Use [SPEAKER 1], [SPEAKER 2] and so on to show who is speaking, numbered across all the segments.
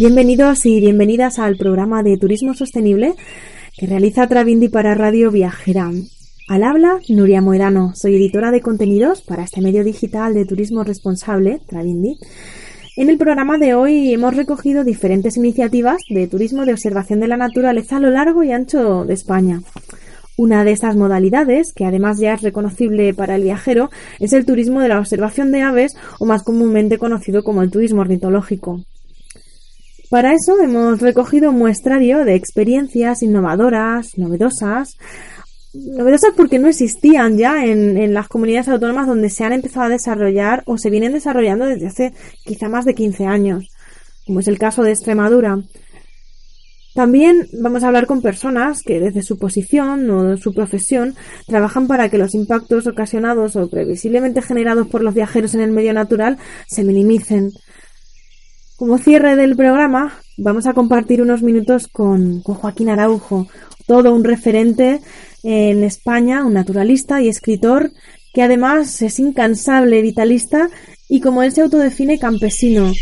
[SPEAKER 1] Bienvenidos y bienvenidas al programa de Turismo Sostenible que realiza Travindi para Radio Viajera. Al habla, Nuria Moedano. Soy editora de contenidos para este medio digital de turismo responsable, Travindi. En el programa de hoy hemos recogido diferentes iniciativas de turismo de observación de la naturaleza a lo largo y ancho de España. Una de estas modalidades, que además ya es reconocible para el viajero, es el turismo de la observación de aves o más comúnmente conocido como el turismo ornitológico. Para eso hemos recogido un muestrario de experiencias innovadoras, novedosas, novedosas porque no existían ya en, las comunidades autónomas donde se han empezado a desarrollar o se vienen desarrollando desde hace quizá más de 15 años, como es el caso de Extremadura. También vamos a hablar con personas que desde su posición o su profesión trabajan para que los impactos ocasionados o previsiblemente generados por los viajeros en el medio natural se minimicen. Como cierre del programa, vamos a compartir unos minutos con, Joaquín Araujo, todo un referente en España, un naturalista y escritor que además es incansable, vitalista y como él se autodefine campesino.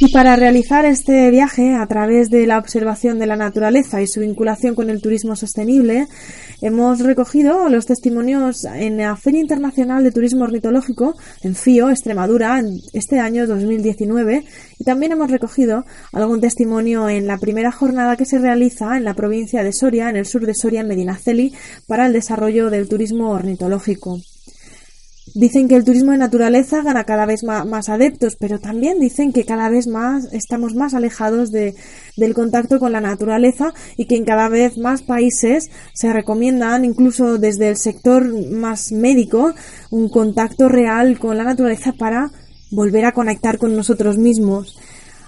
[SPEAKER 1] Y para realizar este viaje a través de la observación de la naturaleza y su vinculación con el turismo sostenible, hemos recogido los testimonios en la Feria Internacional de Turismo Ornitológico en FIO, Extremadura, en este año 2019, y también hemos recogido algún testimonio en la primera jornada que se realiza en la provincia de Soria, en el sur de Soria, en Medinaceli, para el desarrollo del turismo ornitológico. Dicen que el turismo de naturaleza gana cada vez más, adeptos, pero también dicen que cada vez más estamos más alejados de, del contacto con la naturaleza y que en cada vez más países se recomiendan, incluso desde el sector más médico, un contacto real con la naturaleza para volver a conectar con nosotros mismos.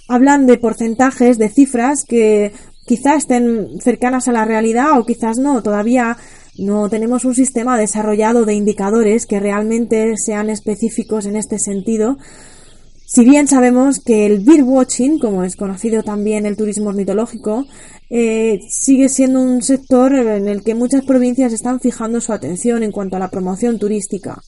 [SPEAKER 1] Hablan de porcentajes, de cifras que quizás estén cercanas a la realidad o quizás no. Todavía no tenemos un sistema desarrollado de indicadores que realmente sean específicos en este sentido. Si bien sabemos que el birdwatching, como es conocido también el turismo ornitológico, eh, sigue siendo un sector en el que muchas provincias están fijando su atención en cuanto a la promoción turística.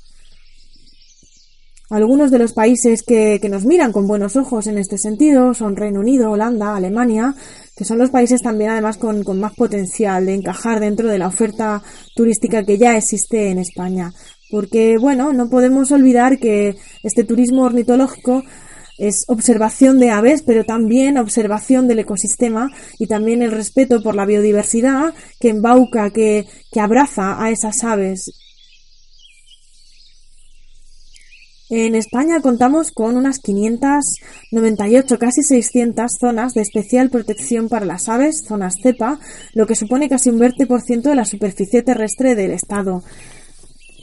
[SPEAKER 1] Algunos de los países que, nos miran con buenos ojos en este sentido son Reino Unido, Holanda, Alemania, que son los países también además con, con más potencial de encajar dentro de la oferta turística que ya existe en España. Porque, bueno, no podemos olvidar que este turismo ornitológico es observación de aves, pero también observación del ecosistema y también el respeto por la biodiversidad que embauca, que, que abraza a esas aves En España contamos con unas 598, casi 600 zonas de especial protección para las aves, zonas cepa, lo que supone casi un 20% de la superficie terrestre del Estado.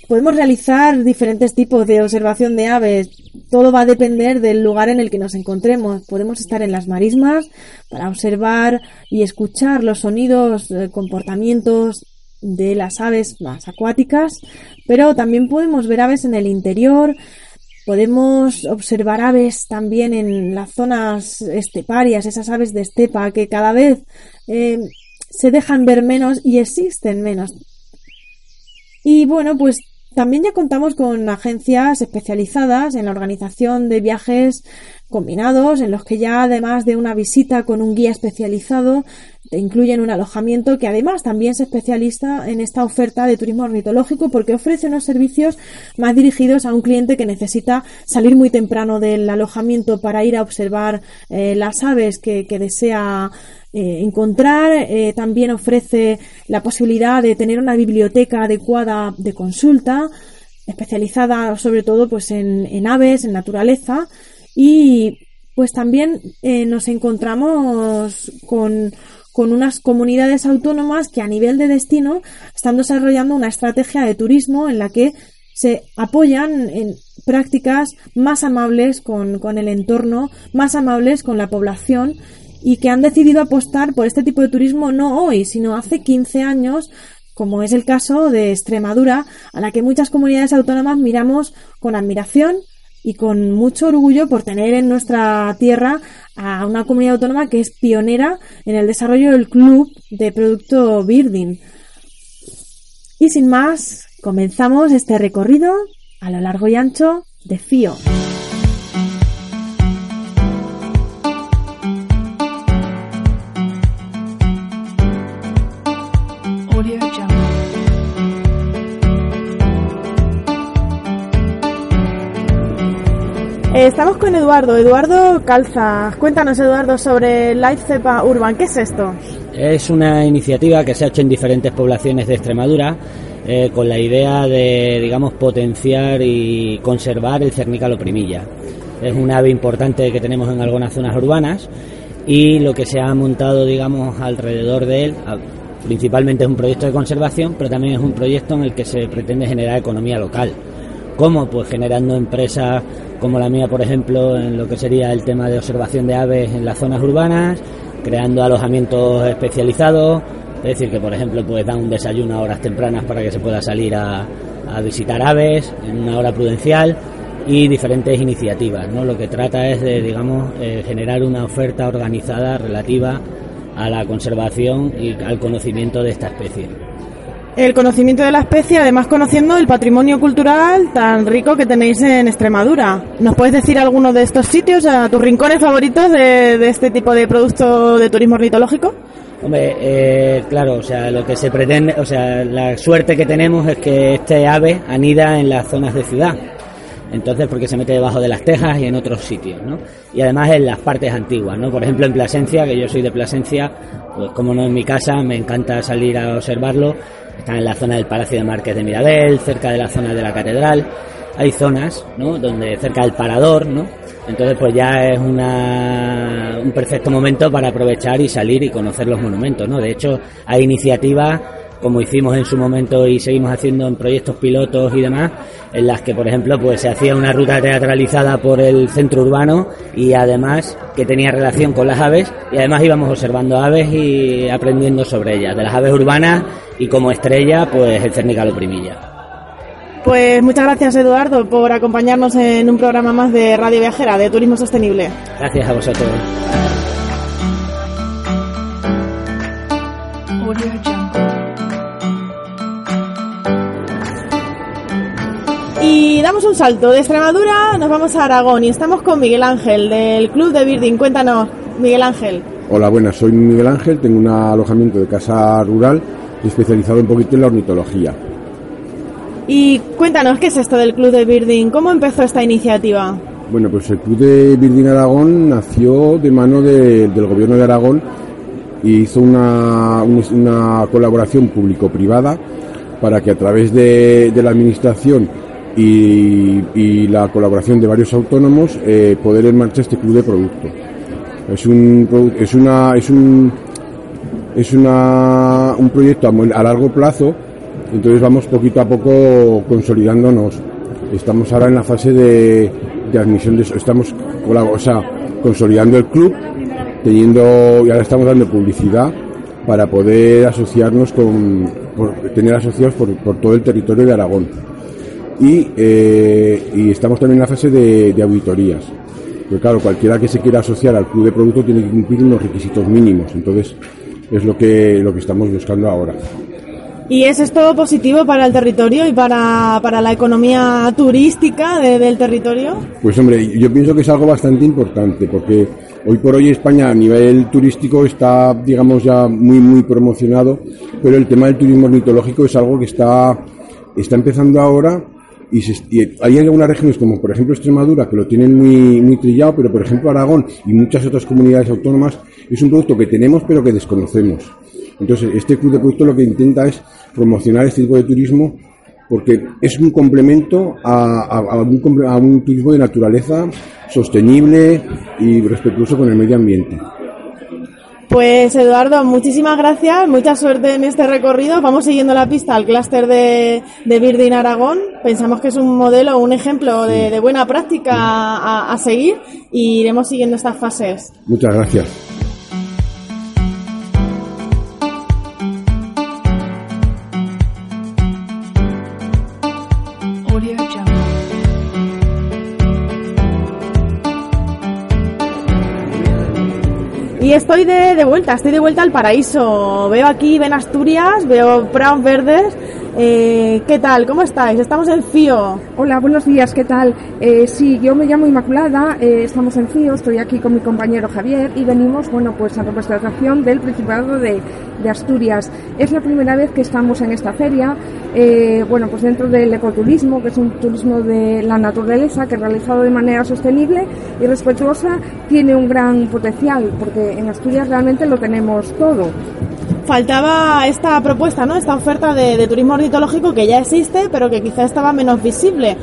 [SPEAKER 1] Podemos realizar diferentes tipos de observación de aves. Todo va a depender del lugar en el que nos encontremos. Podemos estar en las marismas para observar y escuchar los sonidos, eh, comportamientos de las aves más acuáticas, pero también podemos ver aves en el interior, Podemos observar aves también en las zonas esteparias, esas aves de estepa que cada vez eh, se dejan ver menos y existen menos. Y bueno, pues También ya contamos con agencias especializadas en la organización de viajes combinados, en los que ya además de una visita con un guía especializado, te incluyen un alojamiento que además también se especializa en esta oferta de turismo ornitológico porque ofrece unos servicios más dirigidos a un cliente que necesita salir muy temprano del alojamiento para ir a observar eh, las aves que, desea eh, encontrar. Eh, también ofrece la posibilidad de tener una biblioteca adecuada de consulta especializada sobre todo pues en, en aves, en naturaleza y pues también nos encontramos con con unas comunidades autónomas que a nivel de destino están desarrollando una estrategia de turismo en la que se apoyan en prácticas más amables con, el entorno, más amables con la población y que han decidido apostar por este tipo de turismo no hoy, sino hace 15 años como es el caso de Extremadura, a la que muchas comunidades autónomas miramos con admiración y con mucho orgullo por tener en nuestra tierra a una comunidad autónoma que es pionera en el desarrollo del club de producto Birding. Y sin más, comenzamos este recorrido a lo largo y ancho de FIO. Estamos con Eduardo, Eduardo Calza. Cuéntanos, Eduardo, sobre Life Cepa Urban. ¿Qué es esto?
[SPEAKER 2] Es una iniciativa que se ha hecho en diferentes poblaciones de Extremadura eh, con la idea de, digamos, potenciar y conservar el cernícalo primilla. Es un ave importante que tenemos en algunas zonas urbanas y lo que se ha montado, digamos, alrededor de él, principalmente es un proyecto de conservación, pero también es un proyecto en el que se pretende generar economía local. ¿Cómo? Pues generando empresas como la mía, por ejemplo, en lo que sería el tema de observación de aves en las zonas urbanas, creando alojamientos especializados, es decir, que por ejemplo pues dan un desayuno a horas tempranas para que se pueda salir a, visitar aves en una hora prudencial y diferentes iniciativas. ¿no? Lo que trata es de, digamos, eh, generar una oferta organizada relativa a la conservación y al conocimiento de esta especie
[SPEAKER 1] el conocimiento de la especie, además conociendo el patrimonio cultural tan rico que tenéis en Extremadura. ¿Nos puedes decir alguno de estos sitios, a tus rincones favoritos de, este tipo de producto de turismo ornitológico?
[SPEAKER 2] Hombre, eh, claro, o sea, lo que se pretende, o sea, la suerte que tenemos es que este ave anida en las zonas de ciudad. Entonces, porque se mete debajo de las tejas y en otros sitios, ¿no? Y además en las partes antiguas, ¿no? Por ejemplo, en Plasencia, que yo soy de Plasencia, pues como no en mi casa, me encanta salir a observarlo están en la zona del Palacio de Márquez de Mirabel, cerca de la zona de la Catedral. Hay zonas, ¿no? Donde cerca del Parador, ¿no? Entonces, pues ya es una, un perfecto momento para aprovechar y salir y conocer los monumentos, ¿no? De hecho, hay iniciativas como hicimos en su momento y seguimos haciendo en proyectos pilotos y demás, en las que, por ejemplo, pues se hacía una ruta teatralizada por el centro urbano y además que tenía relación con las aves y además íbamos observando aves y aprendiendo sobre ellas, de las aves urbanas y como estrella, pues el cernícalo primilla.
[SPEAKER 1] Pues muchas gracias Eduardo por acompañarnos en un programa más de Radio Viajera de Turismo Sostenible.
[SPEAKER 2] Gracias a vosotros.
[SPEAKER 1] Y damos un salto de Extremadura, nos vamos a Aragón y estamos con Miguel Ángel del Club de Birding. Cuéntanos, Miguel Ángel.
[SPEAKER 3] Hola, buenas, soy Miguel Ángel, tengo un alojamiento de casa rural especializado un poquito en la ornitología.
[SPEAKER 1] Y cuéntanos, ¿qué es esto del Club de Birding? ¿Cómo empezó esta iniciativa?
[SPEAKER 3] Bueno, pues el Club de Birding Aragón nació de mano del Gobierno de Aragón y hizo una, una colaboración público-privada para que a través de, la Administración y, la colaboración de varios autónomos eh, poder en marcha este club de producto. Es un, es una, es un, es una, un proyecto a, largo plazo, entonces vamos poquito a poco consolidándonos. Estamos ahora en la fase de, admisión de estamos o sea, consolidando el club, teniendo, y ahora estamos dando publicidad para poder asociarnos con, tener asociados por, todo el territorio de Aragón. Y, eh, y estamos también en la fase de, de auditorías. Pero claro, cualquiera que se quiera asociar al club de producto tiene que cumplir unos requisitos mínimos. Entonces, es lo que, lo que estamos buscando ahora.
[SPEAKER 4] ¿Y es esto positivo para el territorio y para, para la economía turística del territorio?
[SPEAKER 3] Pues hombre, yo pienso que es algo bastante importante porque hoy por hoy España a nivel turístico está, digamos, ya muy, muy promocionado, pero el tema del turismo ornitológico es algo que está, está empezando ahora y, hay algunas regiones como por ejemplo Extremadura que lo tienen muy, muy trillado, pero por ejemplo Aragón y muchas otras comunidades autónomas es un producto que tenemos pero que desconocemos. Entonces, este club de producto lo que intenta es promocionar este tipo de turismo porque es un complemento a, un, turismo de naturaleza sostenible y respetuoso con el medio ambiente.
[SPEAKER 4] Pues Eduardo, muchísimas gracias, mucha suerte en este recorrido. Vamos siguiendo la pista al clúster de, de Birding Aragón. Pensamos que es un modelo, un ejemplo de, buena práctica a, a seguir y iremos siguiendo estas fases.
[SPEAKER 3] Muchas gracias.
[SPEAKER 4] Estoy de, vuelta, estoy de vuelta al paraíso. Veo aquí, ven Asturias, veo prados verdes. Eh, ¿Qué tal? ¿Cómo estáis? Estamos en FIO.
[SPEAKER 5] Hola, buenos días, ¿qué tal? Eh, sí, yo me llamo Inmaculada, eh, estamos en FIO, estoy aquí con mi compañero Javier y venimos, bueno, pues a representación del Principado de, de Asturias. Es la primera vez que estamos en esta feria, bueno, pues dentro del ecoturismo, que es un turismo de la naturaleza que realizado de manera sostenible y respetuosa tiene un gran potencial, porque en Asturias realmente lo tenemos todo
[SPEAKER 4] faltaba esta propuesta, ¿no? Esta oferta de, de, turismo ornitológico que ya existe, pero que quizá estaba menos visible.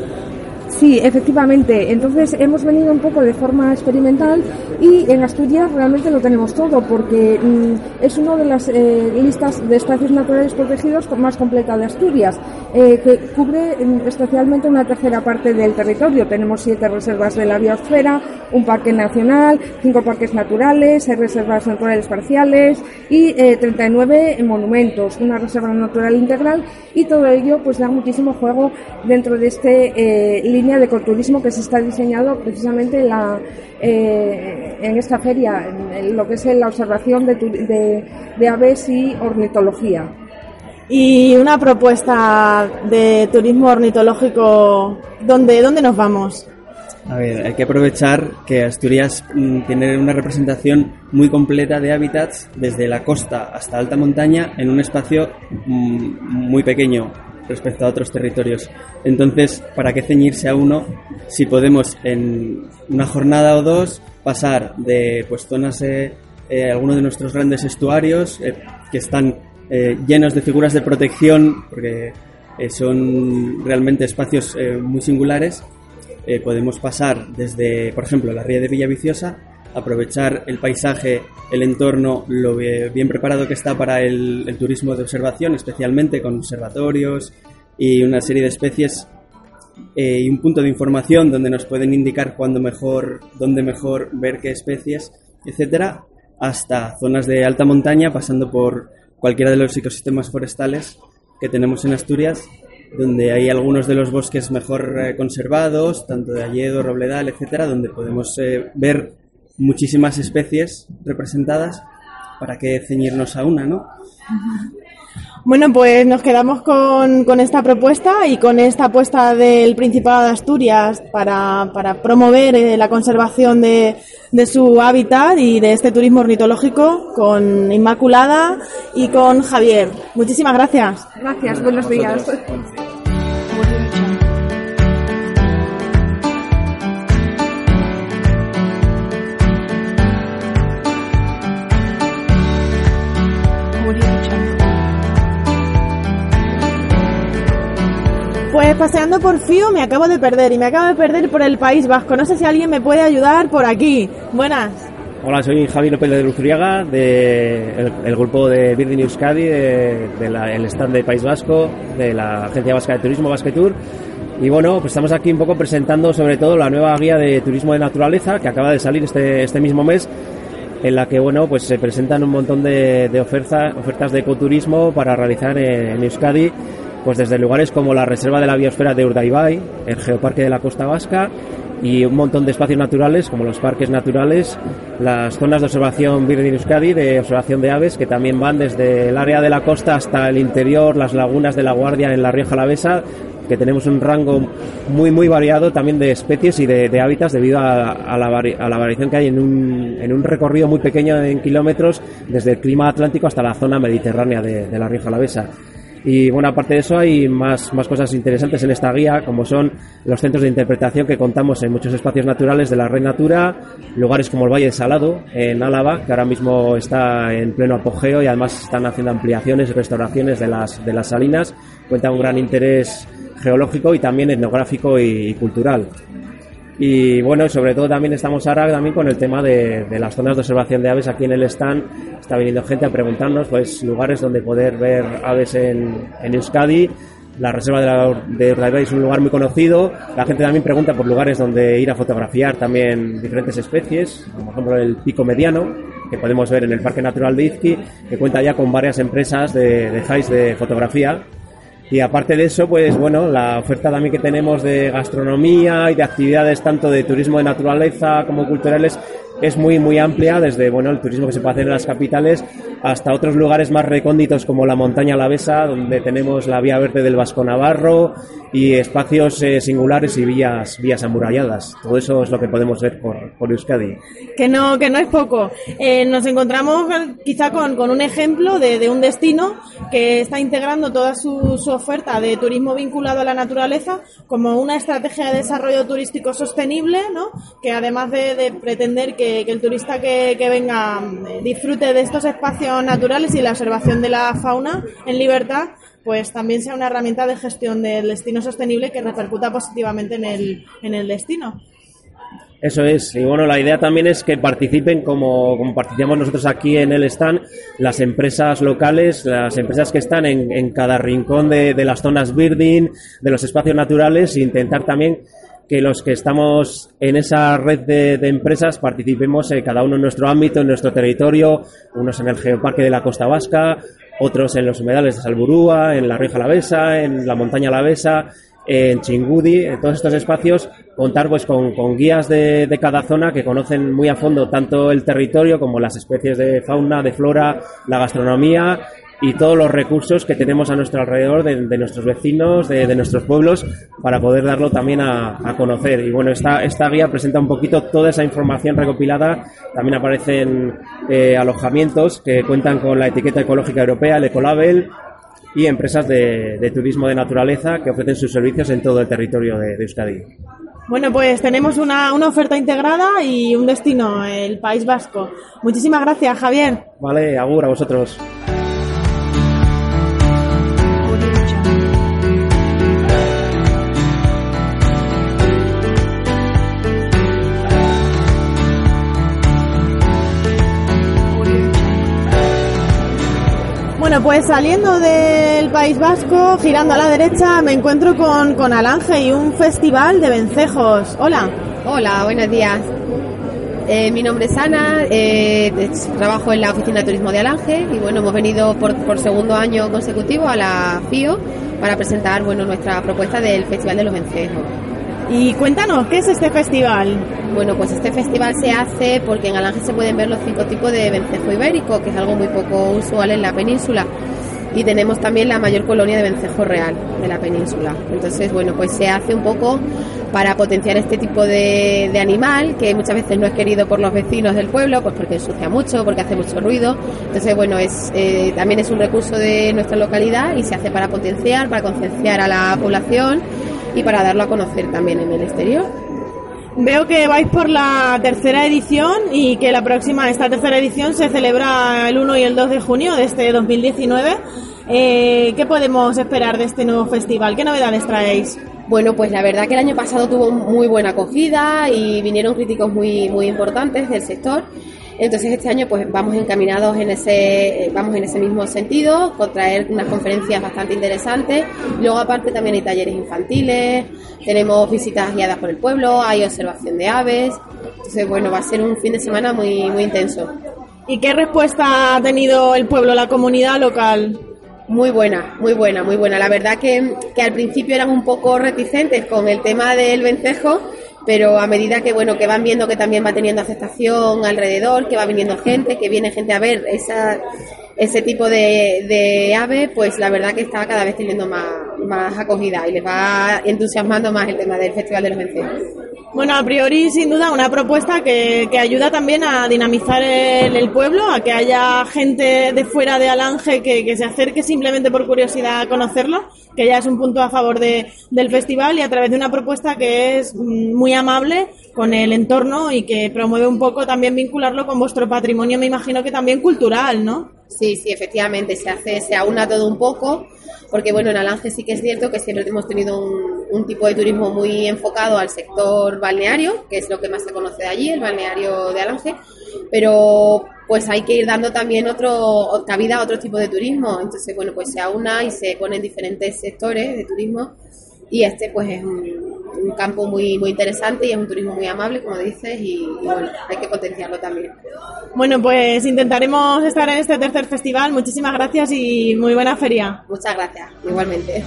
[SPEAKER 5] Sí, efectivamente. Entonces hemos venido un poco de forma experimental y en Asturias realmente lo tenemos todo porque mm, es una de las eh, listas de espacios naturales protegidos más completa de Asturias, eh, que cubre mm, especialmente una tercera parte del territorio. Tenemos siete reservas de la biosfera, un parque nacional, cinco parques naturales, seis reservas naturales parciales y eh, 39 monumentos, una reserva natural integral y todo ello pues da muchísimo juego dentro de este eh, línea de ecoturismo que se está diseñado precisamente en, la, eh, en esta feria, en lo que es la observación de, de aves y ornitología.
[SPEAKER 4] Y una propuesta de turismo ornitológico, ¿dónde, dónde nos vamos?
[SPEAKER 6] A ver, hay que aprovechar que Asturias mm, tiene una representación muy completa de hábitats desde la costa hasta alta montaña en un espacio mm, muy pequeño respecto a otros territorios. Entonces, ¿para qué ceñirse a uno si podemos en una jornada o dos pasar de pues zonas eh, eh algunos de nuestros grandes estuarios eh, que están eh, llenos de figuras de protección porque son realmente espacios muy singulares podemos pasar desde, por ejemplo, la ría de Villaviciosa, aprovechar el paisaje, el entorno, lo bien preparado que está para el, turismo de observación, especialmente con observatorios y una serie de especies eh, y un punto de información donde nos pueden indicar cuándo mejor, dónde mejor ver qué especies, etcétera, hasta zonas de alta montaña, pasando por cualquiera de los ecosistemas forestales que tenemos en Asturias donde hay algunos de los bosques mejor eh, conservados, tanto de Alledo, Robledal, etcétera, donde podemos eh, ver muchísimas especies representadas para que ceñirnos a una, ¿no?
[SPEAKER 4] Bueno, pues nos quedamos con, con, esta propuesta y con esta apuesta del Principado de Asturias para, para promover eh, la conservación de, de, su hábitat y de este turismo ornitológico con Inmaculada y con Javier. Muchísimas gracias.
[SPEAKER 5] Gracias, buenos días.
[SPEAKER 4] Pues paseando por Fío me acabo de perder y me acabo de perder por el País Vasco. No sé si alguien me puede ayudar por aquí. Buenas.
[SPEAKER 7] Hola, soy Javi López de Luzuriaga, del el grupo de Birding Euskadi, del de, stand de País Vasco, de la Agencia Vasca de Turismo Basquetour. Y bueno, pues estamos aquí un poco presentando sobre todo la nueva guía de turismo de naturaleza que acaba de salir este, este mismo mes en la que bueno pues se presentan un montón de, de ofertas de ecoturismo para realizar en Euskadi pues desde lugares como la Reserva de la Biosfera de Urdaibai, el Geoparque de la Costa Vasca y un montón de espacios naturales como los parques naturales, las zonas de observación Virgin Euskadi, de observación de aves, que también van desde el área de la costa hasta el interior, las lagunas de la Guardia en la Rioja Alavesa, que tenemos un rango muy muy variado también de especies y de, hábitats debido a, la, variación que hay en un, en un, recorrido muy pequeño en kilómetros desde el clima atlántico hasta la zona mediterránea de, de la Rioja Alavesa. Y bueno, aparte de eso hay más, más cosas interesantes en esta guía, como son los centros de interpretación que contamos en muchos espacios naturales de la Red Natura, lugares como el Valle de Salado, en Álava, que ahora mismo está en pleno apogeo y además están haciendo ampliaciones y restauraciones de las, de las salinas, cuenta un gran interés geológico y también etnográfico y cultural. Y bueno, sobre todo también estamos ahora también con el tema de, las zonas de observación de aves aquí en el stand. Está viniendo gente a preguntarnos pues lugares donde poder ver aves en, en Euskadi. La reserva de, la, de es un lugar muy conocido. La gente también pregunta por lugares donde ir a fotografiar también diferentes especies, como por ejemplo el pico mediano, que podemos ver en el Parque Natural de Izqui, que cuenta ya con varias empresas de, de de fotografía y aparte de eso, pues bueno, la oferta también que tenemos de gastronomía y de actividades tanto de turismo de naturaleza como culturales es muy muy amplia, desde bueno el turismo que se puede hacer en las capitales hasta otros lugares más recónditos como la montaña Alavesa, donde tenemos la vía verde del Vasco Navarro y espacios eh, singulares y vías vías amuralladas. Todo eso es lo que podemos ver por, por Euskadi.
[SPEAKER 4] Que no que no es poco. Eh, nos encontramos quizá con, con un ejemplo de, de, un destino que está integrando toda su, su oferta de turismo vinculado a la naturaleza como una estrategia de desarrollo turístico sostenible, ¿no? que además de, de pretender que que, el turista que, venga eh, disfrute de estos espacios naturales y la observación de la fauna en libertad, pues también sea una herramienta de gestión del destino sostenible que repercuta positivamente en el, en el destino.
[SPEAKER 7] Eso es, y bueno, la idea también es que participen como, como participamos nosotros aquí en el stand, las empresas locales, las empresas que están en, en cada rincón de, de, las zonas birding, de los espacios naturales, e intentar también que los que estamos en esa red de, empresas participemos eh, cada uno en nuestro ámbito, en nuestro territorio, unos en el Geoparque de la Costa Vasca, otros en los humedales de Salburúa, en la Rioja Alavesa, en la Montaña Alavesa, en Chingudi, en todos estos espacios, contar pues con, guías de, de, cada zona que conocen muy a fondo tanto el territorio como las especies de fauna, de flora, la gastronomía y todos los recursos que tenemos a nuestro alrededor de, nuestros vecinos, de, nuestros pueblos, para poder darlo también a, conocer. Y bueno, esta, esta guía presenta un poquito toda esa información recopilada. También aparecen eh, alojamientos que cuentan con la etiqueta ecológica europea, el Ecolabel, y empresas de, turismo de naturaleza que ofrecen sus servicios en todo el territorio de, de Euskadi.
[SPEAKER 4] Bueno, pues tenemos una, una, oferta integrada y un destino, el País Vasco. Muchísimas gracias, Javier.
[SPEAKER 7] Vale, agur a vosotros.
[SPEAKER 4] Bueno, pues saliendo del País Vasco, girando a la derecha, me encuentro con, con Alange y un festival de vencejos. Hola.
[SPEAKER 8] Hola, buenos días. Eh, mi nombre es Ana, eh, trabajo en la Oficina de Turismo de Alange y bueno, hemos venido por, por, segundo año consecutivo a la FIO para presentar bueno, nuestra propuesta del Festival de los Vencejos.
[SPEAKER 4] Y cuéntanos, ¿qué es este festival?
[SPEAKER 8] Bueno, pues este festival se hace porque en Alange se pueden ver los cinco tipos de vencejo ibérico, que es algo muy poco usual en la península. Y tenemos también la mayor colonia de vencejo real de la península. Entonces, bueno, pues se hace un poco para potenciar este tipo de, animal que muchas veces no es querido por los vecinos del pueblo, pues porque ensucia mucho, porque hace mucho ruido. Entonces, bueno, es, eh, también es un recurso de nuestra localidad y se hace para potenciar, para concienciar a la población y para darlo a conocer también en el exterior.
[SPEAKER 4] Veo que vais por la tercera edición y que la próxima, esta tercera edición, se celebra el 1 y el 2 de junio de este 2019. Eh, ¿Qué podemos esperar de este nuevo festival? ¿Qué novedades traéis?
[SPEAKER 8] Bueno, pues la verdad que el año pasado tuvo muy buena acogida y vinieron críticos muy, muy importantes del sector. Entonces este año pues vamos encaminados en ese, vamos en ese mismo sentido, con traer unas conferencias bastante interesantes. Luego aparte también hay talleres infantiles, tenemos visitas guiadas por el pueblo, hay observación de aves. Entonces bueno, va a ser un fin de semana muy, muy intenso.
[SPEAKER 4] ¿Y qué respuesta ha tenido el pueblo, la comunidad local?
[SPEAKER 8] Muy buena, muy buena, muy buena. La verdad que, que al principio eran un poco reticentes con el tema del vencejo, pero a medida que bueno que van viendo que también va teniendo aceptación alrededor, que va viniendo gente, que viene gente a ver esa, ese tipo de, de ave, pues la verdad que está cada vez teniendo más, más acogida y les va entusiasmando más el tema del Festival de los Vencejos.
[SPEAKER 4] Bueno, a priori, sin duda, una propuesta que, que ayuda también a dinamizar el, pueblo, a que haya gente de fuera de Alange que, que, se acerque simplemente por curiosidad a conocerlo, que ya es un punto a favor de, del festival y a través de una propuesta que es mm, muy amable con el entorno y que promueve un poco también vincularlo con vuestro patrimonio, me imagino que también cultural, ¿no?
[SPEAKER 8] Sí, sí, efectivamente, se hace, se aúna todo un poco porque bueno, en Alange sí que es cierto que siempre hemos tenido un, tipo de turismo muy enfocado al sector balneario, que es lo que más se conoce de allí, el balneario de Alange, pero pues hay que ir dando también otro cabida a otro tipo de turismo, entonces bueno, pues se aúna y se ponen diferentes sectores de turismo y este pues es un, un, campo muy muy interesante y es un turismo muy amable como dices y, y, bueno hay que potenciarlo también.
[SPEAKER 4] Bueno pues intentaremos estar en este tercer festival. Muchísimas gracias y muy buena feria.
[SPEAKER 8] Muchas gracias igualmente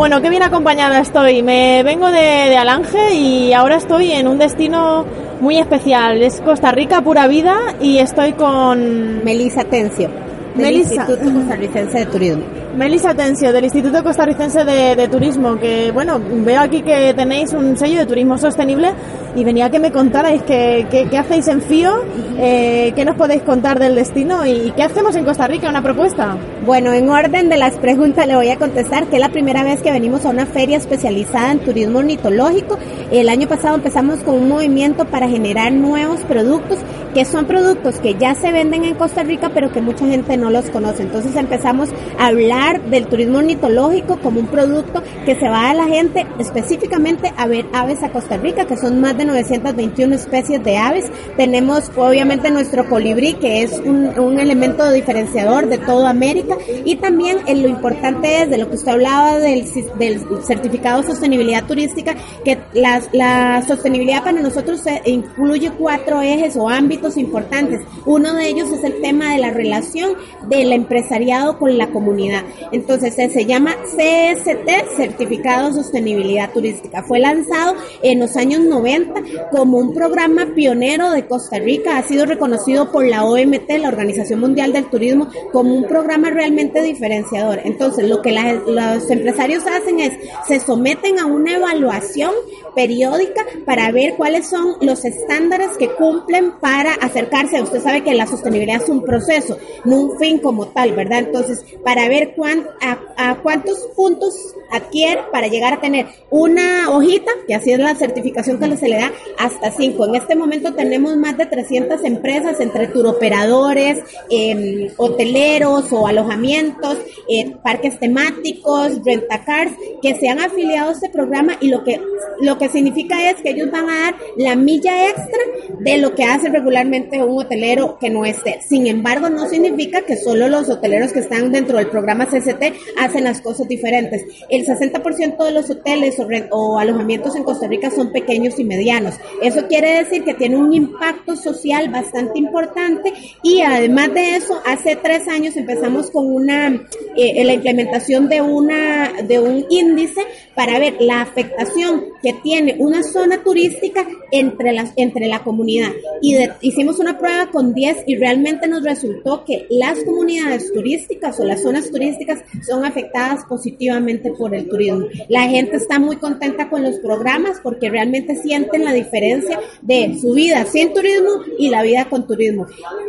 [SPEAKER 4] Bueno, qué bien acompañada estoy. Me vengo de, Alange y ahora estoy en un destino muy especial. Es Costa Rica, pura vida, y estoy con...
[SPEAKER 9] Melisa Tencio, del
[SPEAKER 4] Melissa.
[SPEAKER 9] Instituto Costarricense de Turismo.
[SPEAKER 4] Melisa Tencio, del Instituto Costarricense de, de, Turismo, que bueno, veo aquí que tenéis un sello de turismo sostenible y venía a que me contarais qué, qué, qué hacéis en FIO, eh, qué nos podéis contar del destino y qué hacemos en Costa Rica, una propuesta.
[SPEAKER 9] Bueno, en orden de las preguntas le voy a contestar que es la primera vez que venimos a una feria especializada en turismo ornitológico. El año pasado empezamos con un movimiento para generar nuevos productos que son productos que ya se venden en Costa Rica pero que mucha gente no los conoce. Entonces empezamos a hablar del turismo ornitológico como un producto que se va a la gente específicamente a ver aves a Costa Rica, que son más de 921 especies de aves. Tenemos obviamente nuestro colibrí, que es un, un elemento diferenciador de toda América. Y también en lo importante es de lo que usted hablaba del, del certificado de sostenibilidad turística, que la, la sostenibilidad para nosotros incluye cuatro ejes o ámbitos importantes. Uno de ellos es el tema de la relación del empresariado con la comunidad. Entonces se llama CST, Certificado de Sostenibilidad Turística. Fue lanzado en los años 90 como un programa pionero de Costa Rica. Ha sido reconocido por la OMT, la Organización Mundial del Turismo, como un programa realmente diferenciador. Entonces lo que la, los empresarios hacen es se someten a una evaluación periódica para ver cuáles son los estándares que cumplen para acercarse. Usted sabe que la sostenibilidad es un proceso, no fin como tal, ¿verdad? Entonces, para ver cuán, a, a, cuántos puntos adquiere para llegar a tener una hojita, que así es la certificación que se le da, hasta cinco. En este momento tenemos más de 300 empresas entre turoperadores, eh, hoteleros o alojamientos, eh, parques temáticos, rentacars, que se han afiliado a este programa y lo que, lo que significa es que ellos van a dar la milla extra de lo que hace regularmente un hotelero que no esté. Sin embargo, no significa que solo los hoteleros que están dentro del programa CCT hacen las cosas diferentes. El 60% de los hoteles o, alojamientos en Costa Rica son pequeños y medianos. Eso quiere decir que tiene un impacto social bastante importante y además de eso, hace tres años empezamos con una eh, la implementación de una de un índice para ver la afectación que tiene una zona turística entre las entre la comunidad y hicimos una prueba con 10 y realmente nos resultó que las comunidades turísticas o las zonas turísticas son afectadas positivamente por el turismo. La gente está muy contenta con los programas porque realmente sienten la diferencia de su vida sin turismo y la vida con turismo.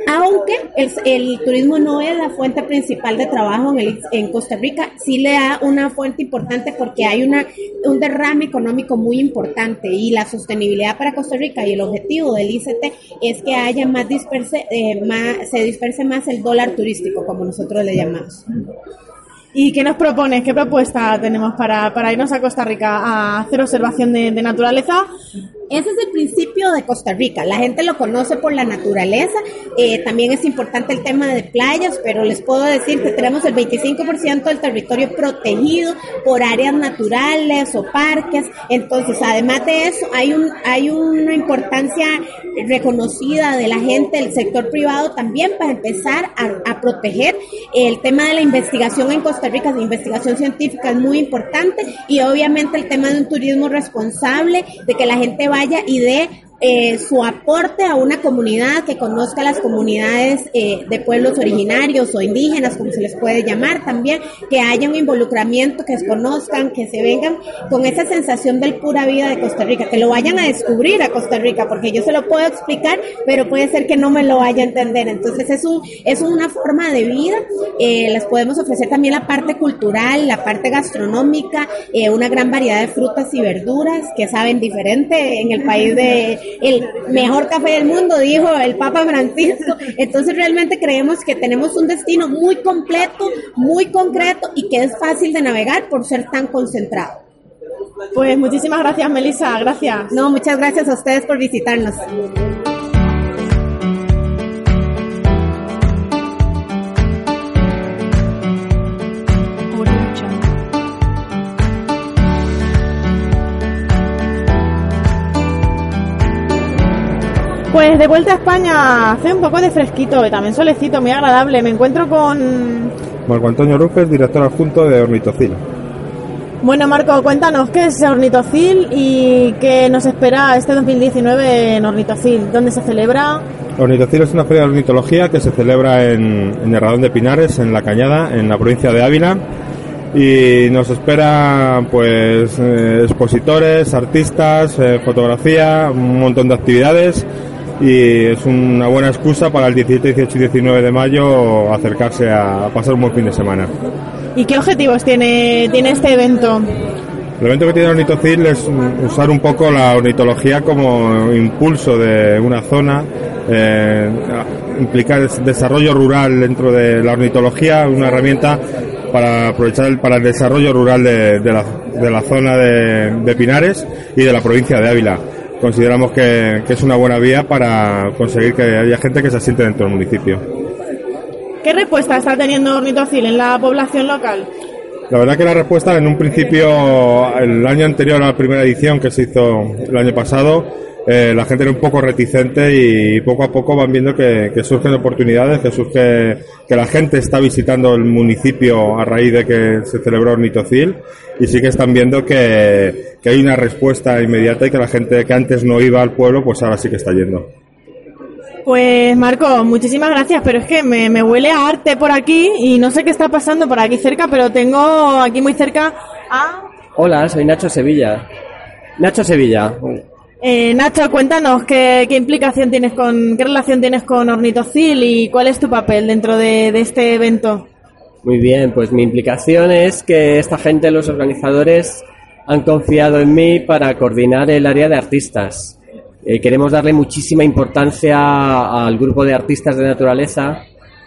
[SPEAKER 9] Aunque el, el turismo no es la fuente principal de trabajo en, el, en Costa Rica, sí le da una fuente importante porque hay una, un derrame económico muy importante y la sostenibilidad para Costa Rica y el objetivo del ICT es que haya más disperse, eh, más, se disperse más el dólar turístico, como nosotros le llamamos.
[SPEAKER 4] ¿Y qué nos propones? ¿Qué propuesta tenemos para, para irnos a Costa Rica a hacer observación de, de naturaleza?
[SPEAKER 9] Ese es el principio de Costa Rica. La gente lo conoce por la naturaleza. Eh, también es importante el tema de playas, pero les puedo decir que tenemos el 25% del territorio protegido por áreas naturales o parques. Entonces, además de eso, hay, un, hay una importancia reconocida de la gente del sector privado también para empezar a, a proteger el tema de la investigación en Costa Rica, la investigación científica es muy importante y obviamente el tema de un turismo responsable, de que la gente vaya y dé eh, su aporte a una comunidad que conozca las comunidades eh, de pueblos originarios o indígenas, como se les puede llamar también, que haya un involucramiento, que se conozcan, que se vengan con esa sensación del pura vida de Costa Rica, que lo vayan a descubrir a Costa Rica, porque yo se lo puedo explicar, pero puede ser que no me lo vaya a entender. Entonces es, un, es una forma de vida, eh, les podemos ofrecer también la parte cultural, la parte gastronómica, eh, una gran variedad de frutas y verduras que saben diferente en el país de el mejor café del mundo, dijo el Papa Francisco. Entonces realmente creemos que tenemos un destino muy completo, muy concreto y que es fácil de navegar por ser tan concentrado.
[SPEAKER 4] Pues muchísimas gracias, Melissa. Gracias.
[SPEAKER 9] No, muchas gracias a ustedes por visitarnos.
[SPEAKER 4] Pues de vuelta a España hace un poco de fresquito y también solecito, muy agradable. Me encuentro con...
[SPEAKER 10] Marco Antonio Rupes, director adjunto de Ornitocil.
[SPEAKER 4] Bueno, Marco, cuéntanos qué es Ornitocil y qué nos espera este 2019 en Ornitocil. ¿Dónde se celebra?
[SPEAKER 10] Ornitocil es una feria de ornitología que se celebra en, en el Radón de Pinares, en La Cañada, en la provincia de Ávila. Y nos espera pues eh, expositores, artistas, eh, fotografía, un montón de actividades y es una buena excusa para el 17, 18 y 19 de mayo acercarse a, pasar un buen fin de semana.
[SPEAKER 4] ¿Y qué objetivos tiene, tiene este evento?
[SPEAKER 10] El evento que tiene Ornitocil es usar un poco la ornitología como impulso de una zona, eh, implicar desarrollo rural dentro de la ornitología, una herramienta para aprovechar el, para el desarrollo rural de, de, la, de la, zona de, de Pinares y de la provincia de Ávila consideramos que, que, es una buena vía para conseguir que haya gente que se asiente dentro del municipio.
[SPEAKER 4] ¿Qué respuesta está teniendo Ornitocil en la población local?
[SPEAKER 10] La verdad que la respuesta en un principio, el año anterior a la primera edición que se hizo el año pasado, eh, la gente era un poco reticente y poco a poco van viendo que, que, surgen oportunidades, que surge que la gente está visitando el municipio a raíz de que se celebró Ornitocil y sí que están viendo que, que hay una respuesta inmediata y que la gente que antes no iba al pueblo, pues ahora sí que está yendo.
[SPEAKER 4] Pues Marco, muchísimas gracias, pero es que me, me, huele a arte por aquí y no sé qué está pasando por aquí cerca, pero tengo aquí muy cerca a...
[SPEAKER 7] Hola, soy Nacho Sevilla. Nacho Sevilla.
[SPEAKER 4] Eh, Nacho, cuéntanos qué, implicación tienes con, qué relación tienes con Ornitocil y cuál es tu papel dentro de, este evento.
[SPEAKER 7] Muy bien, pues mi implicación es que esta gente, los organizadores, han confiado en mí para coordinar el área de artistas. Eh, queremos darle muchísima importancia al grupo de artistas de naturaleza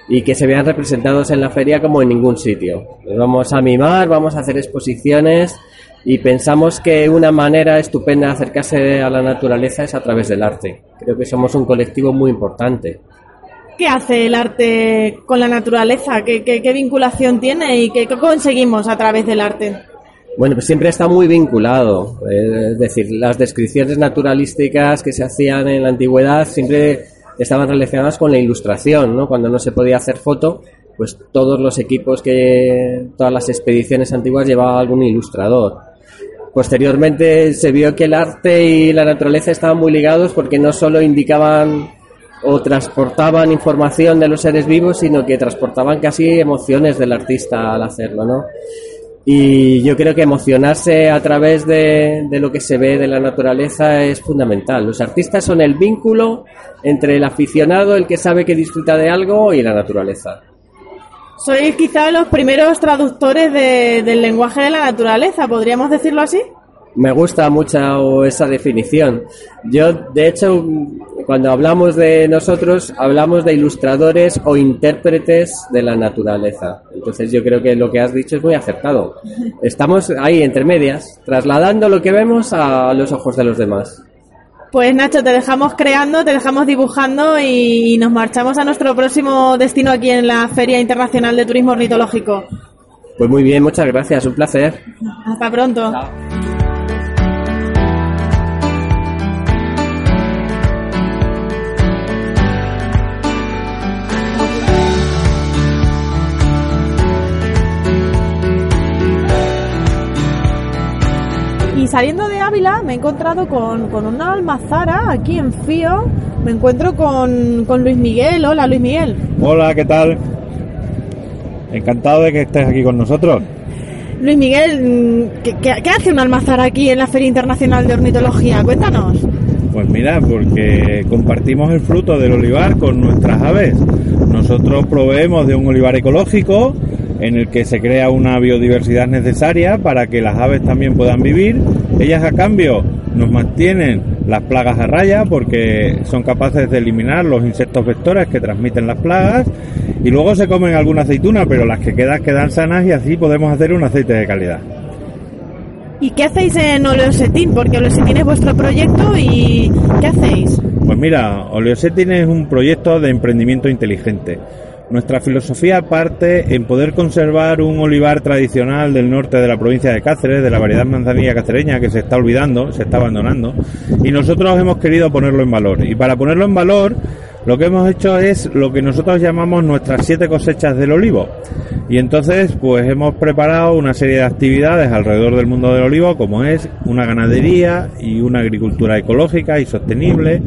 [SPEAKER 7] y que se vean representados en la feria como en ningún sitio. Vamos a mimar, vamos a hacer exposiciones y pensamos que una manera estupenda de acercarse a la naturaleza es a través del arte. Creo que somos un colectivo muy importante.
[SPEAKER 4] ¿Qué hace el arte con la naturaleza? ¿Qué, qué, qué vinculación tiene y qué, qué conseguimos a través del arte?
[SPEAKER 7] Bueno, pues siempre está muy vinculado. Eh, es decir, las descripciones naturalísticas que se hacían en la antigüedad siempre estaban relacionadas con la ilustración, ¿no? Cuando no se podía hacer foto, pues todos los equipos que, todas las expediciones antiguas llevaban algún ilustrador. Posteriormente se vio que el arte y la naturaleza estaban muy ligados porque no solo indicaban o transportaban información de los seres vivos, sino que transportaban casi emociones del artista al hacerlo, ¿no? Y yo creo que emocionarse a través de, de, lo que se ve de la naturaleza es fundamental. Los artistas son el vínculo entre el aficionado, el que sabe que disfruta de algo, y la naturaleza.
[SPEAKER 4] Sois quizá los primeros traductores de, del lenguaje de la naturaleza, ¿podríamos decirlo así?
[SPEAKER 7] Me gusta mucho esa definición. Yo, de hecho, cuando hablamos de nosotros, hablamos de ilustradores o intérpretes de la naturaleza. Entonces yo creo que lo que has dicho es muy acertado. Estamos ahí entre medias, trasladando lo que vemos a los ojos de los demás.
[SPEAKER 1] Pues Nacho, te dejamos creando, te dejamos dibujando y nos marchamos a nuestro próximo destino aquí en la Feria Internacional de Turismo Ornitológico.
[SPEAKER 7] Pues muy bien, muchas gracias, un placer.
[SPEAKER 1] Hasta pronto. Y saliendo de Ávila me he encontrado con, con una almazara aquí en Fío. Me encuentro con, con Luis Miguel. Hola Luis Miguel.
[SPEAKER 11] Hola, ¿qué tal? Encantado de que estés aquí con nosotros.
[SPEAKER 1] Luis Miguel, ¿qué, qué, qué hace una almazara aquí en la Feria Internacional de Ornitología? Cuéntanos.
[SPEAKER 11] Pues mira, porque compartimos el fruto del olivar con nuestras aves. Nosotros proveemos de un olivar ecológico en el que se crea una biodiversidad necesaria para que las aves también puedan vivir. Ellas a cambio nos mantienen las plagas a raya porque son capaces de eliminar los insectos vectores que transmiten las plagas y luego se comen alguna aceituna, pero las que quedan quedan sanas y así podemos hacer un aceite de calidad.
[SPEAKER 1] ¿Y qué hacéis en Oleosetín? Porque Oleosetín es vuestro proyecto y ¿qué hacéis?
[SPEAKER 11] Pues mira, Oleosetin es un proyecto de emprendimiento inteligente. Nuestra filosofía parte en poder conservar un olivar tradicional del norte de la provincia de Cáceres, de la variedad manzanilla cacereña que se está olvidando, se está abandonando, y nosotros hemos querido ponerlo en valor. Y para ponerlo en valor, lo que hemos hecho es lo que nosotros llamamos nuestras siete cosechas del olivo. Y entonces, pues hemos preparado una serie de actividades alrededor del mundo del olivo, como es una ganadería y una agricultura ecológica y sostenible.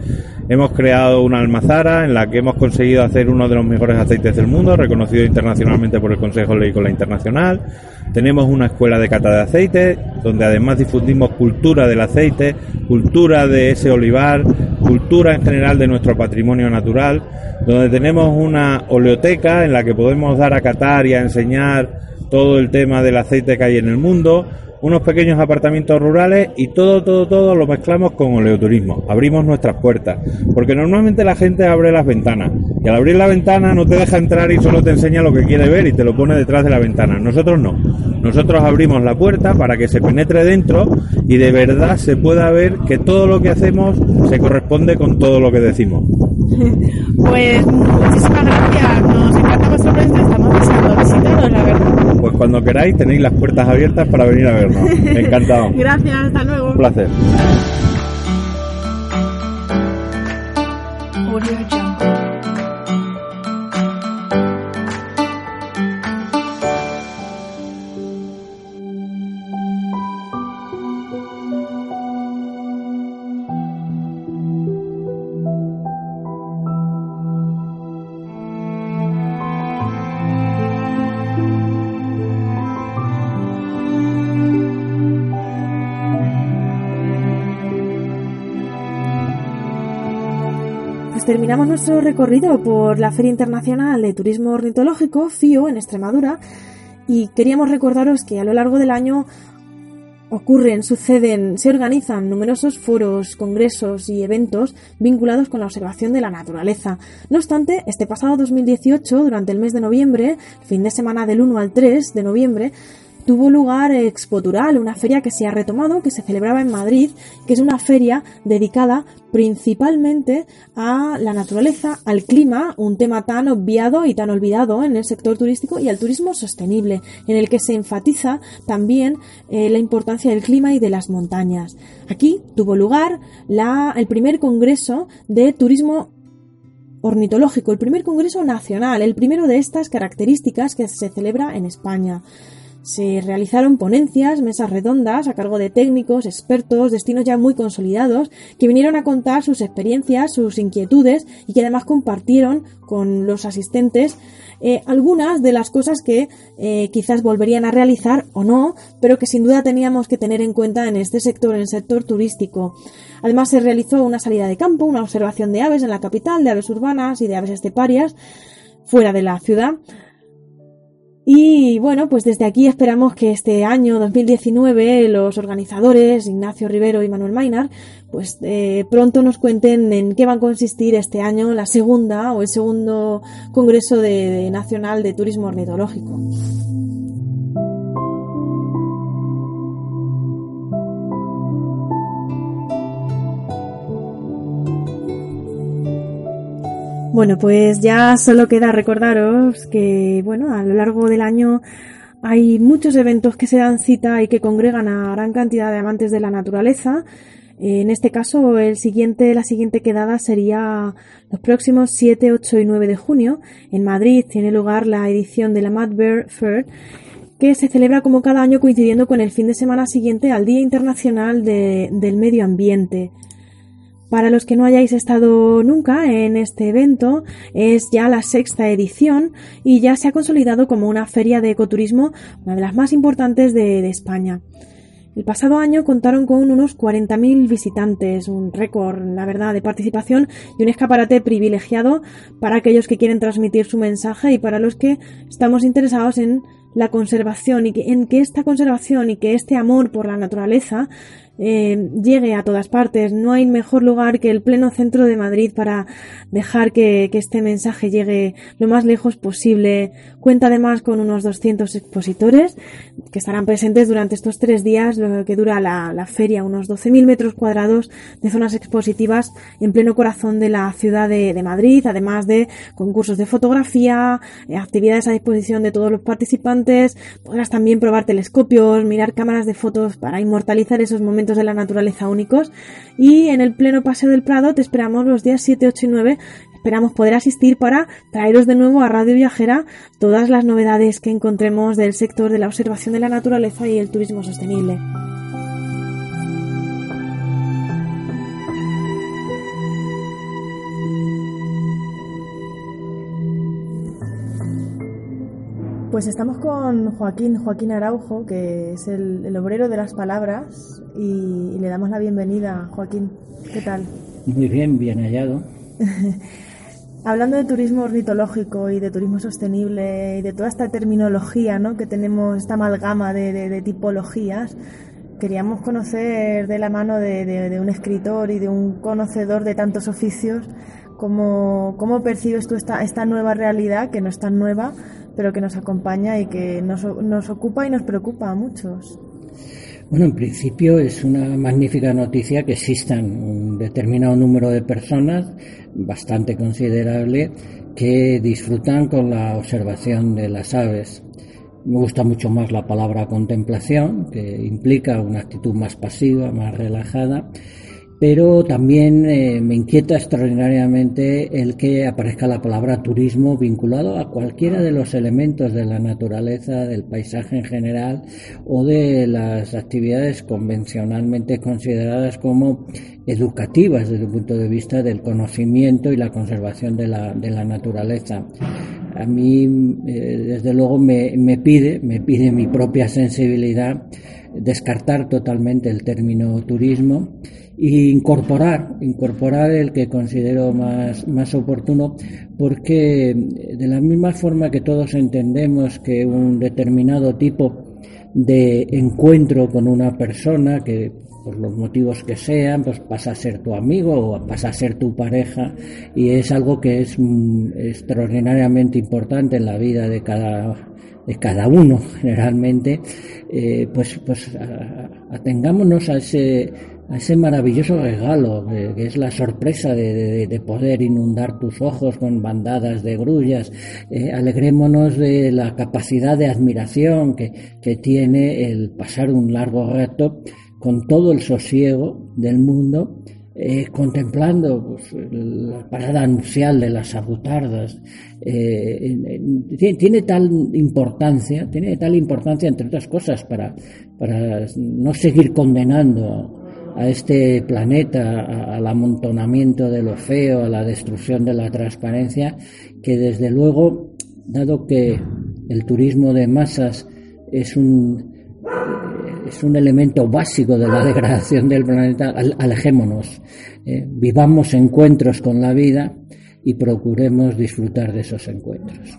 [SPEAKER 11] Hemos creado una almazara en la que hemos conseguido hacer uno de los mejores aceites del mundo, reconocido internacionalmente por el Consejo Leícola Internacional. Tenemos una escuela de cata de aceite, donde además difundimos cultura del aceite, cultura de ese olivar, cultura en general de nuestro patrimonio natural, donde tenemos una oleoteca en la que podemos dar a catar y a enseñar todo el tema del aceite que hay en el mundo, unos pequeños apartamentos rurales y todo, todo, todo lo mezclamos con oleoturismo. Abrimos nuestras puertas, porque normalmente la gente abre las ventanas y al abrir la ventana no te deja entrar y solo te enseña lo que quiere ver y te lo pone detrás de la ventana. Nosotros no. Nosotros abrimos la puerta para que se penetre dentro y de verdad se pueda ver que todo lo que hacemos se corresponde con todo lo que decimos.
[SPEAKER 1] Pues muchísimas gracias, nos encanta vuestro proyecto, estamos deseando visitaros, la verdad.
[SPEAKER 11] Pues cuando queráis tenéis las puertas abiertas para venir a vernos. Encantado.
[SPEAKER 1] Gracias, hasta luego.
[SPEAKER 11] Un placer.
[SPEAKER 1] Terminamos nuestro recorrido por la Feria Internacional de Turismo Ornitológico, FIO, en Extremadura, y queríamos recordaros que a lo largo del año ocurren, suceden, se organizan numerosos foros, congresos y eventos vinculados con la observación de la naturaleza. No obstante, este pasado 2018, durante el mes de noviembre, fin de semana del 1 al 3 de noviembre, tuvo lugar Expotural, una feria que se ha retomado, que se celebraba en Madrid, que es una feria dedicada principalmente a la naturaleza, al clima, un tema tan obviado y tan olvidado en el sector turístico, y al turismo sostenible, en el que se enfatiza también eh, la importancia del clima y de las montañas. Aquí tuvo lugar el primer congreso de turismo ornitológico, el primer congreso nacional, el primero de estas características que se celebra en España. Se realizaron ponencias, mesas redondas a cargo de técnicos, expertos, destinos ya muy consolidados, que vinieron a contar sus experiencias, sus inquietudes y que además compartieron con los asistentes eh, algunas de las cosas que eh, quizás volverían a realizar o no, pero que sin duda teníamos que tener en cuenta en este sector, en el sector turístico. Además se realizó una salida de campo, una observación de aves en la capital, de aves urbanas y de aves esteparias fuera de la ciudad. Y bueno, pues desde aquí esperamos que este año 2019 los organizadores, Ignacio Rivero y Manuel Mainar, pues eh, pronto nos cuenten en qué va a consistir este año la segunda o el segundo Congreso de, de Nacional de Turismo Ornitológico. Bueno, pues ya solo queda recordaros que, bueno, a lo largo del año hay muchos eventos que se dan cita y que congregan a gran cantidad de amantes de la naturaleza. En este caso, el siguiente, la siguiente quedada sería los próximos 7, 8 y 9 de junio. En Madrid tiene lugar la edición de la Mad Bear Fair, que se celebra como cada año coincidiendo con el fin de semana siguiente al Día Internacional del Medio Ambiente. Para los que no hayáis estado nunca en este evento, es ya la sexta edición y ya se ha consolidado como una feria de ecoturismo, una de las más importantes de, España. El pasado año contaron con unos 40.000 visitantes, un récord, la verdad, de participación y un escaparate privilegiado para aquellos que quieren transmitir su mensaje y para los que estamos interesados en la conservación y en que esta conservación y que este amor por la naturaleza eh, llegue a todas partes. No hay mejor lugar que el pleno centro de Madrid para dejar que, este mensaje llegue lo más lejos posible. Cuenta además con unos 200 expositores que estarán presentes durante estos tres días, lo que dura la, feria, unos 12.000 metros cuadrados de zonas expositivas en pleno corazón de la ciudad de, Madrid, además de concursos de fotografía, actividades a disposición de todos los participantes. Podrás también probar telescopios, mirar cámaras de fotos para inmortalizar esos momentos de la naturaleza únicos. Y en el pleno Paseo del Prado te esperamos los días 7, 8 y 9. Esperamos poder asistir para traeros de nuevo a Radio Viajera todas las novedades que encontremos del sector de la observación de la naturaleza y el turismo sostenible. Pues estamos con Joaquín, Joaquín Araujo, que es el, obrero de las palabras, y, le damos la bienvenida. Joaquín, ¿qué tal?
[SPEAKER 12] Muy bien, bien hallado.
[SPEAKER 1] Hablando de turismo ornitológico y de turismo sostenible y de toda esta terminología ¿no? que tenemos, esta amalgama de, tipologías, queríamos conocer de la mano de, un escritor y de un conocedor de tantos oficios cómo, cómo percibes tú esta, esta nueva realidad, que no es tan nueva, pero que nos acompaña y que nos, nos ocupa y nos preocupa a muchos.
[SPEAKER 12] Bueno, en principio es una magnífica noticia que existan un determinado número de personas, bastante considerable, que disfrutan con la observación de las aves. Me gusta mucho más la palabra contemplación, que implica una actitud más pasiva, más relajada, pero también eh, me inquieta extraordinariamente el que aparezca la palabra turismo vinculado a cualquiera de los elementos de la naturaleza, del paisaje en general o de las actividades convencionalmente consideradas como educativas desde el punto de vista del conocimiento y la conservación de la, de la naturaleza. A mí, eh, desde luego, me, me pide, me pide mi propia sensibilidad descartar totalmente el término turismo e incorporar, incorporar el que considero más, más oportuno, porque de la misma forma que todos entendemos que un determinado tipo de encuentro con una persona que por los motivos que sean, pues pasa a ser tu amigo o pasa a ser tu pareja y es algo que es mm, extraordinariamente importante en la vida de cada de cada uno generalmente, eh, pues, pues atengámonos a ese, a ese maravilloso regalo que es la sorpresa de, poder inundar tus ojos con bandadas de grullas. Eh, alegrémonos de la capacidad de admiración que, que tiene el pasar un largo rato con todo el sosiego del mundo eh, contemplando pues, la parada anuncial de las abutardas, eh, tiene, tal importancia, tiene tal importancia, entre otras cosas, para, para no seguir condenando a este planeta al amontonamiento de lo feo, a la destrucción de la transparencia, que desde luego, dado que el turismo de masas es un es un elemento básico de la degradación del planeta, alejémonos, eh, vivamos encuentros con la vida y procuremos disfrutar de esos encuentros.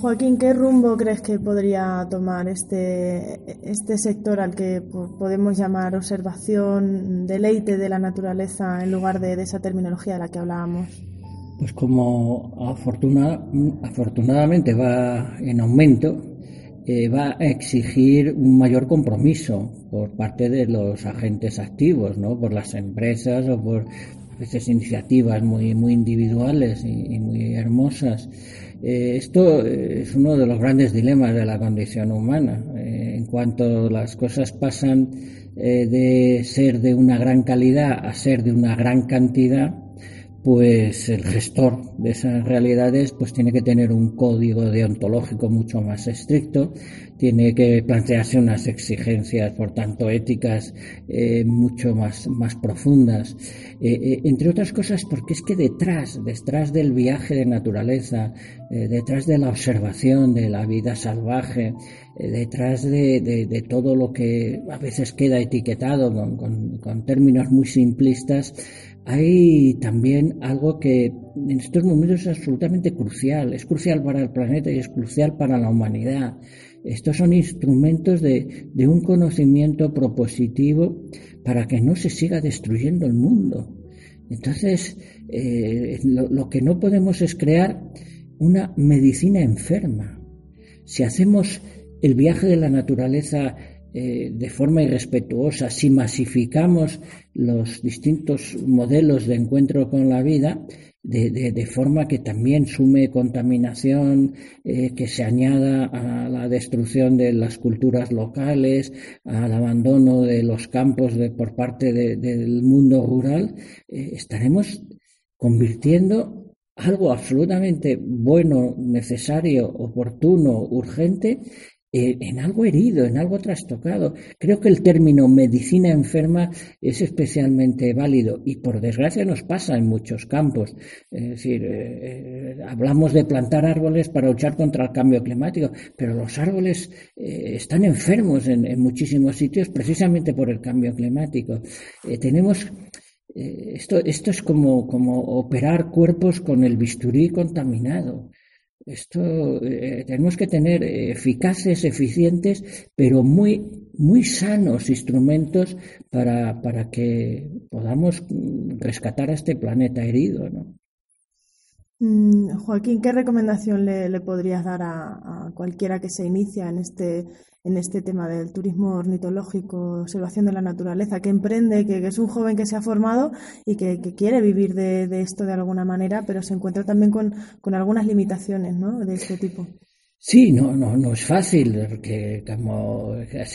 [SPEAKER 1] Joaquín, ¿qué rumbo crees que podría tomar este, este sector al que podemos llamar observación, deleite de la naturaleza en lugar de, de esa terminología de la que hablábamos?
[SPEAKER 12] Pues como afortunadamente va en aumento, eh, va a exigir un mayor compromiso por parte de los agentes activos, ¿no? por las empresas o por veces iniciativas muy, muy individuales y, muy hermosas. Eh, esto es uno de los grandes dilemas de la condición humana. Eh, en cuanto las cosas pasan de ser de una gran calidad a ser de una gran cantidad, pues el gestor de esas realidades pues tiene que tener un código deontológico mucho más estricto, tiene que plantearse unas exigencias, por tanto, éticas eh, mucho más, más profundas. Eh, eh, entre otras cosas, porque es que detrás, detrás del viaje de naturaleza, detrás de la observación de la vida salvaje, detrás de, todo lo que a veces queda etiquetado con términos muy simplistas, hay también algo que en estos momentos es absolutamente crucial, es crucial para el planeta y es crucial para la humanidad. Estos son instrumentos de, un conocimiento propositivo para que no se siga destruyendo el mundo. Entonces, eh, lo que no podemos es crear una medicina enferma. Si hacemos el viaje de la naturaleza eh, de forma irrespetuosa, si masificamos los distintos modelos de encuentro con la vida, de, forma que también sume contaminación, eh, que se añada a la destrucción de las culturas locales, al abandono de los campos por parte del mundo rural, eh, estaremos convirtiendo algo absolutamente bueno, necesario, oportuno, urgente, en algo herido, en algo trastocado. Creo que el término medicina enferma es especialmente válido y por desgracia nos pasa en muchos campos. Es decir, eh, eh, hablamos de plantar árboles para luchar contra el cambio climático, pero los árboles están enfermos en, en, muchísimos sitios precisamente por el cambio climático. tenemos esto, esto es como, como operar cuerpos con el bisturí contaminado. Esto eh, tenemos que tener eficaces, eficientes, pero muy, muy sanos instrumentos para, para que podamos rescatar a este planeta herido. ¿no?
[SPEAKER 1] Mm, Joaquín, ¿qué recomendación le, podrías dar a, cualquiera que se inicia en este, en este tema del turismo ornitológico, observación de la naturaleza, que emprende, que, es un joven que se ha formado y que, quiere vivir de, esto de alguna manera, pero se encuentra también con, con algunas limitaciones ¿no? de este tipo?
[SPEAKER 12] Sí, no, no, no es fácil, porque como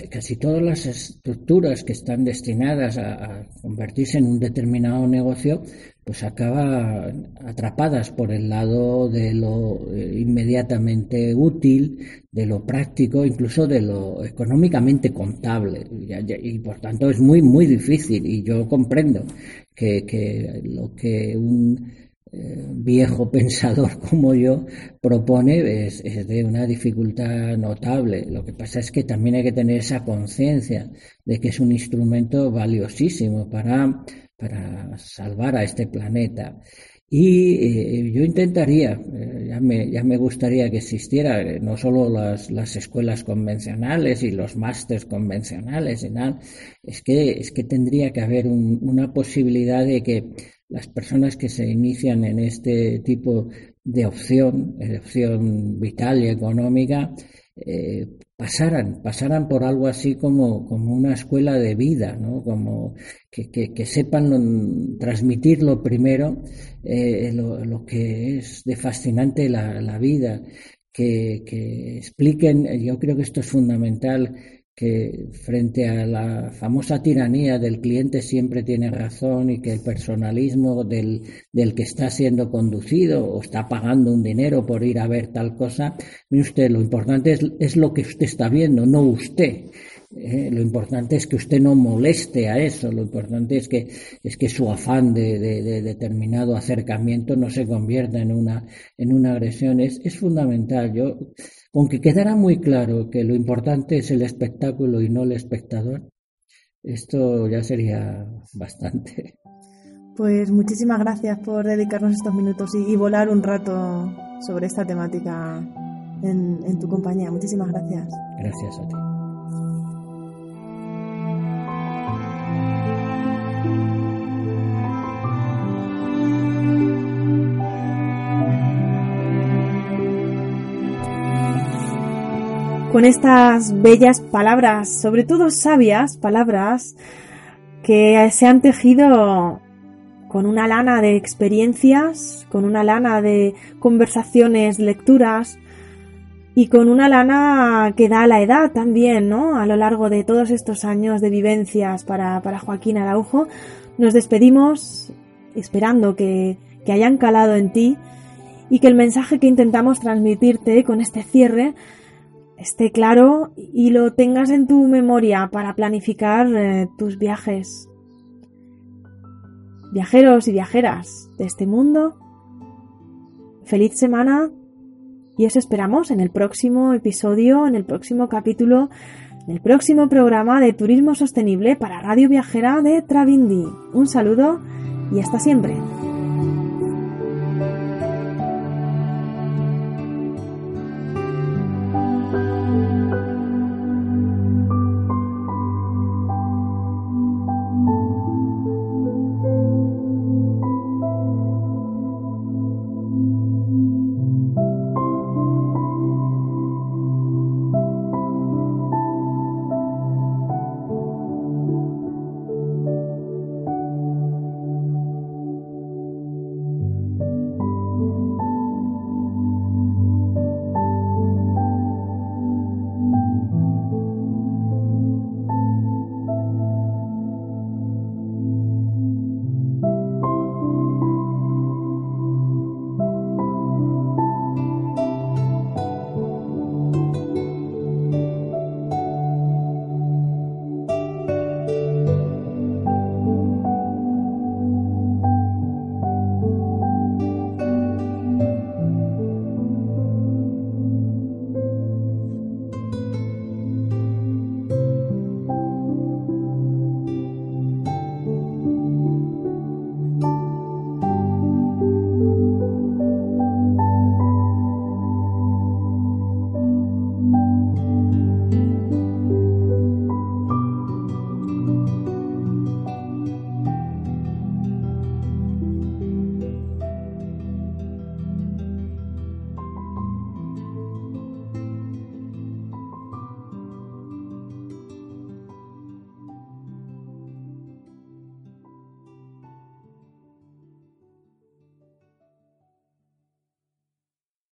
[SPEAKER 12] casi, todas las estructuras que están destinadas a, convertirse en un determinado negocio, pues acaban atrapadas por el lado de lo eh, inmediatamente útil, de lo práctico, incluso de lo económicamente contable. Y, por tanto es muy, muy difícil. Y yo comprendo que, que lo que un eh, viejo pensador como yo propone es, de una dificultad notable. Lo que pasa es que también hay que tener esa conciencia de que es un instrumento valiosísimo para, para salvar a este planeta. Y eh, yo intentaría, eh, ya, me, ya, me, gustaría que existiera no solo las, las escuelas convencionales y los másters convencionales y nada, es que, es que tendría que haber una posibilidad de que las personas que se inician en este tipo de opción, de opción vital y económica, eh, pasaran, pasaran por algo así como, como una escuela de vida, ¿no? como que, que, sepan transmitir lo primero, eh, lo, que es de fascinante la, la vida, que, que expliquen, yo creo que esto es fundamental, que frente a la famosa tiranía del cliente siempre tiene razón y que el personalismo del, del, que está siendo conducido o está pagando un dinero por ir a ver tal cosa, mire usted, lo importante es, es lo que usted está viendo, no usted. Eh, lo importante es que usted no moleste a eso, lo importante es que, es que su afán de, de, determinado acercamiento no se convierta en una, en una agresión. Es, es fundamental. Yo, aunque quedara muy claro que lo importante es el espectáculo y no el espectador, esto ya sería bastante.
[SPEAKER 1] Pues muchísimas gracias por dedicarnos estos minutos y, volar un rato sobre esta temática en, en tu compañía. Muchísimas gracias.
[SPEAKER 12] Gracias a ti.
[SPEAKER 1] Con estas bellas palabras, sobre todo sabias palabras, que se han tejido con una lana de experiencias, con una lana de conversaciones, lecturas y con una lana que da la edad también, ¿no? A lo largo de todos estos años de vivencias para, para Joaquín Araujo, nos despedimos esperando que, que hayan calado en ti y que el mensaje que intentamos transmitirte con este cierre esté claro y lo tengas en tu memoria para planificar eh, tus viajes. Viajeros y viajeras de este mundo, feliz semana y os esperamos en el próximo episodio, en el próximo capítulo, en el próximo programa de Turismo Sostenible para Radio Viajera de Travindi. Un saludo y hasta siempre.